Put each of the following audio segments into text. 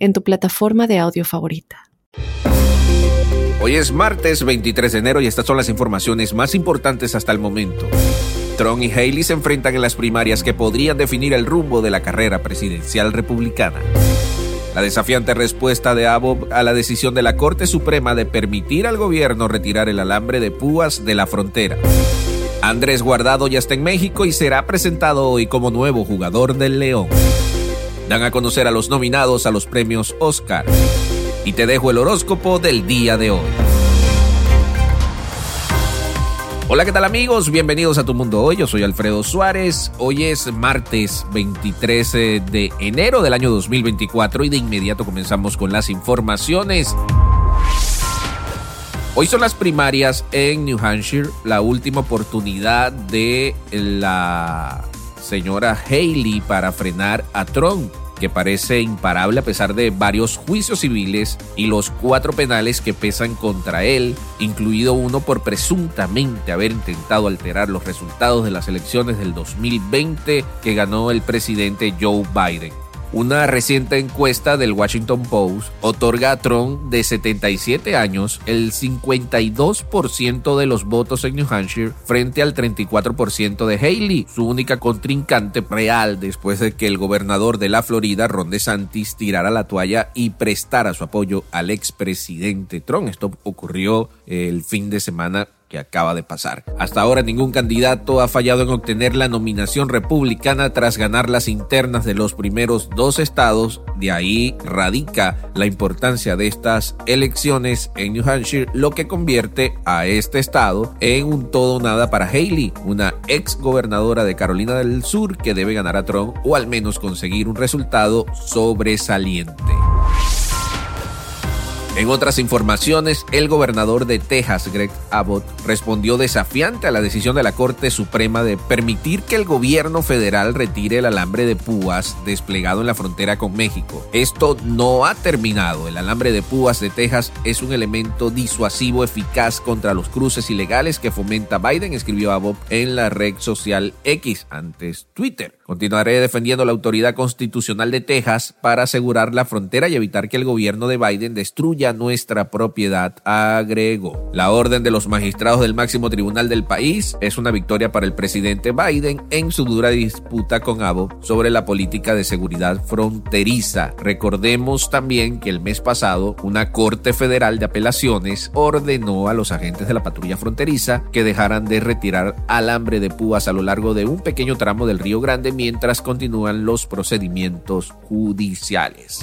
en tu plataforma de audio favorita. Hoy es martes 23 de enero y estas son las informaciones más importantes hasta el momento. Trump y Haley se enfrentan en las primarias que podrían definir el rumbo de la carrera presidencial republicana. La desafiante respuesta de Abbott a la decisión de la Corte Suprema de permitir al gobierno retirar el alambre de púas de la frontera. Andrés Guardado ya está en México y será presentado hoy como nuevo jugador del León dan a conocer a los nominados a los premios Oscar. Y te dejo el horóscopo del día de hoy. Hola, ¿qué tal amigos? Bienvenidos a Tu Mundo Hoy. Yo soy Alfredo Suárez. Hoy es martes 23 de enero del año 2024 y de inmediato comenzamos con las informaciones. Hoy son las primarias en New Hampshire, la última oportunidad de la señora Haley para frenar a Trump que parece imparable a pesar de varios juicios civiles y los cuatro penales que pesan contra él, incluido uno por presuntamente haber intentado alterar los resultados de las elecciones del 2020 que ganó el presidente Joe Biden. Una reciente encuesta del Washington Post otorga a Trump de 77 años el 52% de los votos en New Hampshire frente al 34% de Haley, su única contrincante real después de que el gobernador de la Florida, Ron DeSantis, tirara la toalla y prestara su apoyo al expresidente Trump. Esto ocurrió el fin de semana que acaba de pasar. Hasta ahora ningún candidato ha fallado en obtener la nominación republicana tras ganar las internas de los primeros dos estados. De ahí radica la importancia de estas elecciones en New Hampshire, lo que convierte a este estado en un todo nada para Haley, una ex gobernadora de Carolina del Sur que debe ganar a Trump o al menos conseguir un resultado sobresaliente. En otras informaciones, el gobernador de Texas, Greg Abbott, respondió desafiante a la decisión de la Corte Suprema de permitir que el gobierno federal retire el alambre de púas desplegado en la frontera con México. Esto no ha terminado. El alambre de púas de Texas es un elemento disuasivo eficaz contra los cruces ilegales que fomenta Biden, escribió Abbott en la red social X, antes Twitter. Continuaré defendiendo la autoridad constitucional de Texas para asegurar la frontera y evitar que el gobierno de Biden destruya nuestra propiedad, agregó. La orden de los magistrados del máximo tribunal del país es una victoria para el presidente Biden en su dura disputa con Abbott sobre la política de seguridad fronteriza. Recordemos también que el mes pasado una corte federal de apelaciones ordenó a los agentes de la patrulla fronteriza que dejaran de retirar alambre de púas a lo largo de un pequeño tramo del Río Grande mientras continúan los procedimientos judiciales.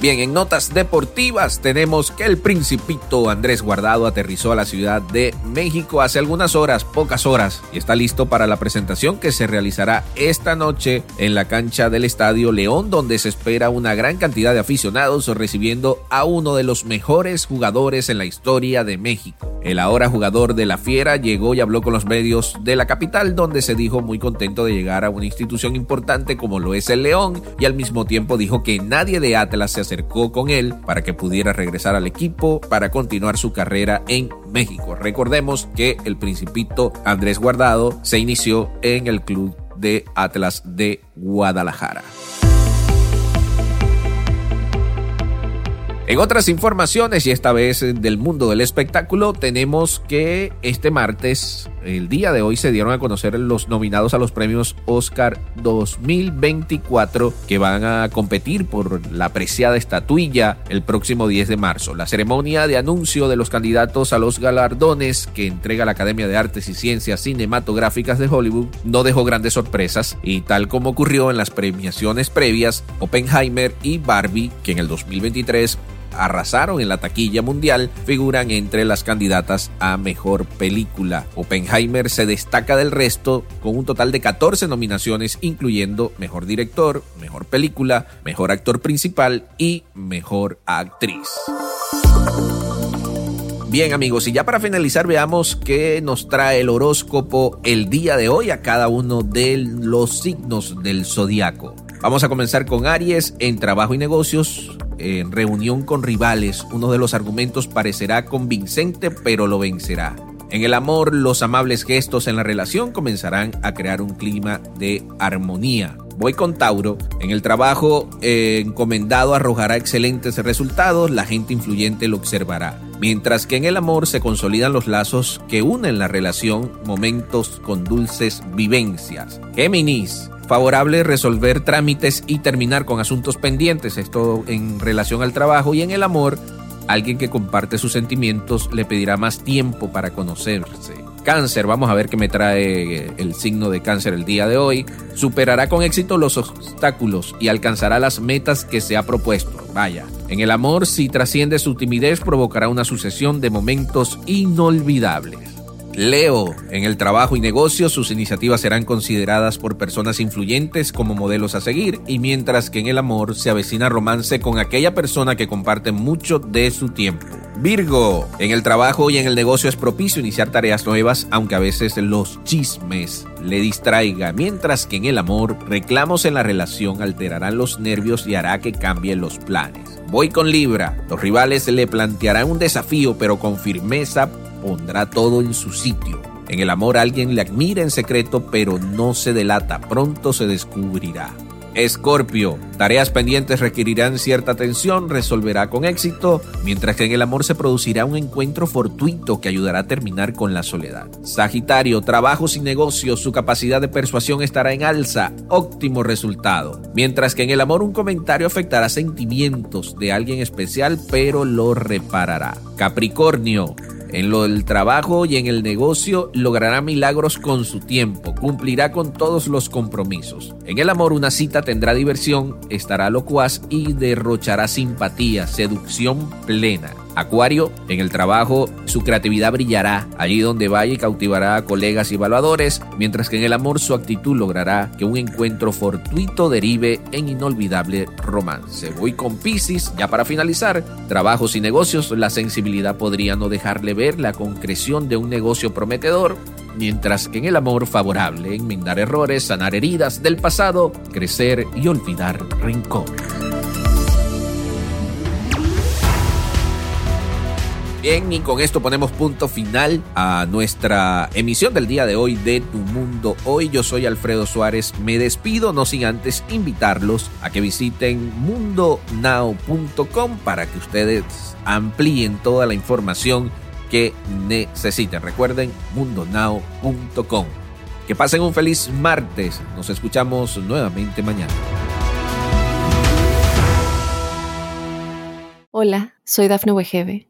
Bien, en notas deportivas tenemos que el principito Andrés Guardado aterrizó a la Ciudad de México hace algunas horas, pocas horas, y está listo para la presentación que se realizará esta noche en la cancha del Estadio León, donde se espera una gran cantidad de aficionados recibiendo a uno de los mejores jugadores en la historia de México. El ahora jugador de la Fiera llegó y habló con los medios de la capital, donde se dijo muy contento de llegar a una institución importante como lo es el León, y al mismo tiempo dijo que nadie de Atlas se acercó con él para que pudiera regresar al equipo para continuar su carrera en México. Recordemos que el principito Andrés Guardado se inició en el club de Atlas de Guadalajara. En otras informaciones, y esta vez del mundo del espectáculo, tenemos que este martes, el día de hoy, se dieron a conocer los nominados a los premios Oscar 2024 que van a competir por la apreciada estatuilla el próximo 10 de marzo. La ceremonia de anuncio de los candidatos a los galardones que entrega la Academia de Artes y Ciencias Cinematográficas de Hollywood no dejó grandes sorpresas y tal como ocurrió en las premiaciones previas, Oppenheimer y Barbie, que en el 2023 arrasaron en la taquilla mundial, figuran entre las candidatas a mejor película. Oppenheimer se destaca del resto con un total de 14 nominaciones, incluyendo mejor director, mejor película, mejor actor principal y mejor actriz. Bien amigos, y ya para finalizar veamos qué nos trae el horóscopo el día de hoy a cada uno de los signos del zodiaco. Vamos a comenzar con Aries en trabajo y negocios, en reunión con rivales. Uno de los argumentos parecerá convincente, pero lo vencerá. En el amor, los amables gestos en la relación comenzarán a crear un clima de armonía. Voy con Tauro. En el trabajo eh, encomendado arrojará excelentes resultados, la gente influyente lo observará. Mientras que en el amor se consolidan los lazos que unen la relación, momentos con dulces vivencias. Géminis, favorable resolver trámites y terminar con asuntos pendientes, esto en relación al trabajo y en el amor, alguien que comparte sus sentimientos le pedirá más tiempo para conocerse. Cáncer, vamos a ver qué me trae el signo de cáncer el día de hoy. Superará con éxito los obstáculos y alcanzará las metas que se ha propuesto. Vaya, en el amor, si trasciende su timidez, provocará una sucesión de momentos inolvidables. Leo, en el trabajo y negocios sus iniciativas serán consideradas por personas influyentes como modelos a seguir y mientras que en el amor se avecina romance con aquella persona que comparte mucho de su tiempo. Virgo, en el trabajo y en el negocio es propicio iniciar tareas nuevas, aunque a veces los chismes le distraiga, mientras que en el amor reclamos en la relación alterarán los nervios y hará que cambien los planes. Voy con Libra, los rivales le plantearán un desafío pero con firmeza pondrá todo en su sitio. En el amor alguien le admira en secreto pero no se delata, pronto se descubrirá. Escorpio, tareas pendientes requerirán cierta atención, resolverá con éxito, mientras que en el amor se producirá un encuentro fortuito que ayudará a terminar con la soledad. Sagitario, trabajos y negocios, su capacidad de persuasión estará en alza, óptimo resultado. Mientras que en el amor un comentario afectará sentimientos de alguien especial, pero lo reparará. Capricornio, en lo del trabajo y en el negocio logrará milagros con su tiempo, cumplirá con todos los compromisos. En el amor una cita tendrá diversión, estará locuaz y derrochará simpatía, seducción plena. Acuario, en el trabajo su creatividad brillará, allí donde vaya y cautivará a colegas y evaluadores, mientras que en el amor su actitud logrará que un encuentro fortuito derive en inolvidable romance. Voy con Pisces, ya para finalizar, trabajos y negocios, la sensibilidad podría no dejarle ver la concreción de un negocio prometedor, mientras que en el amor favorable, enmendar errores, sanar heridas del pasado, crecer y olvidar rencor. Bien, y con esto ponemos punto final a nuestra emisión del día de hoy de Tu Mundo Hoy. Yo soy Alfredo Suárez. Me despido, no sin antes invitarlos a que visiten mundonow.com para que ustedes amplíen toda la información que necesiten. Recuerden, mundonow.com. Que pasen un feliz martes. Nos escuchamos nuevamente mañana. Hola, soy Dafne Wegebe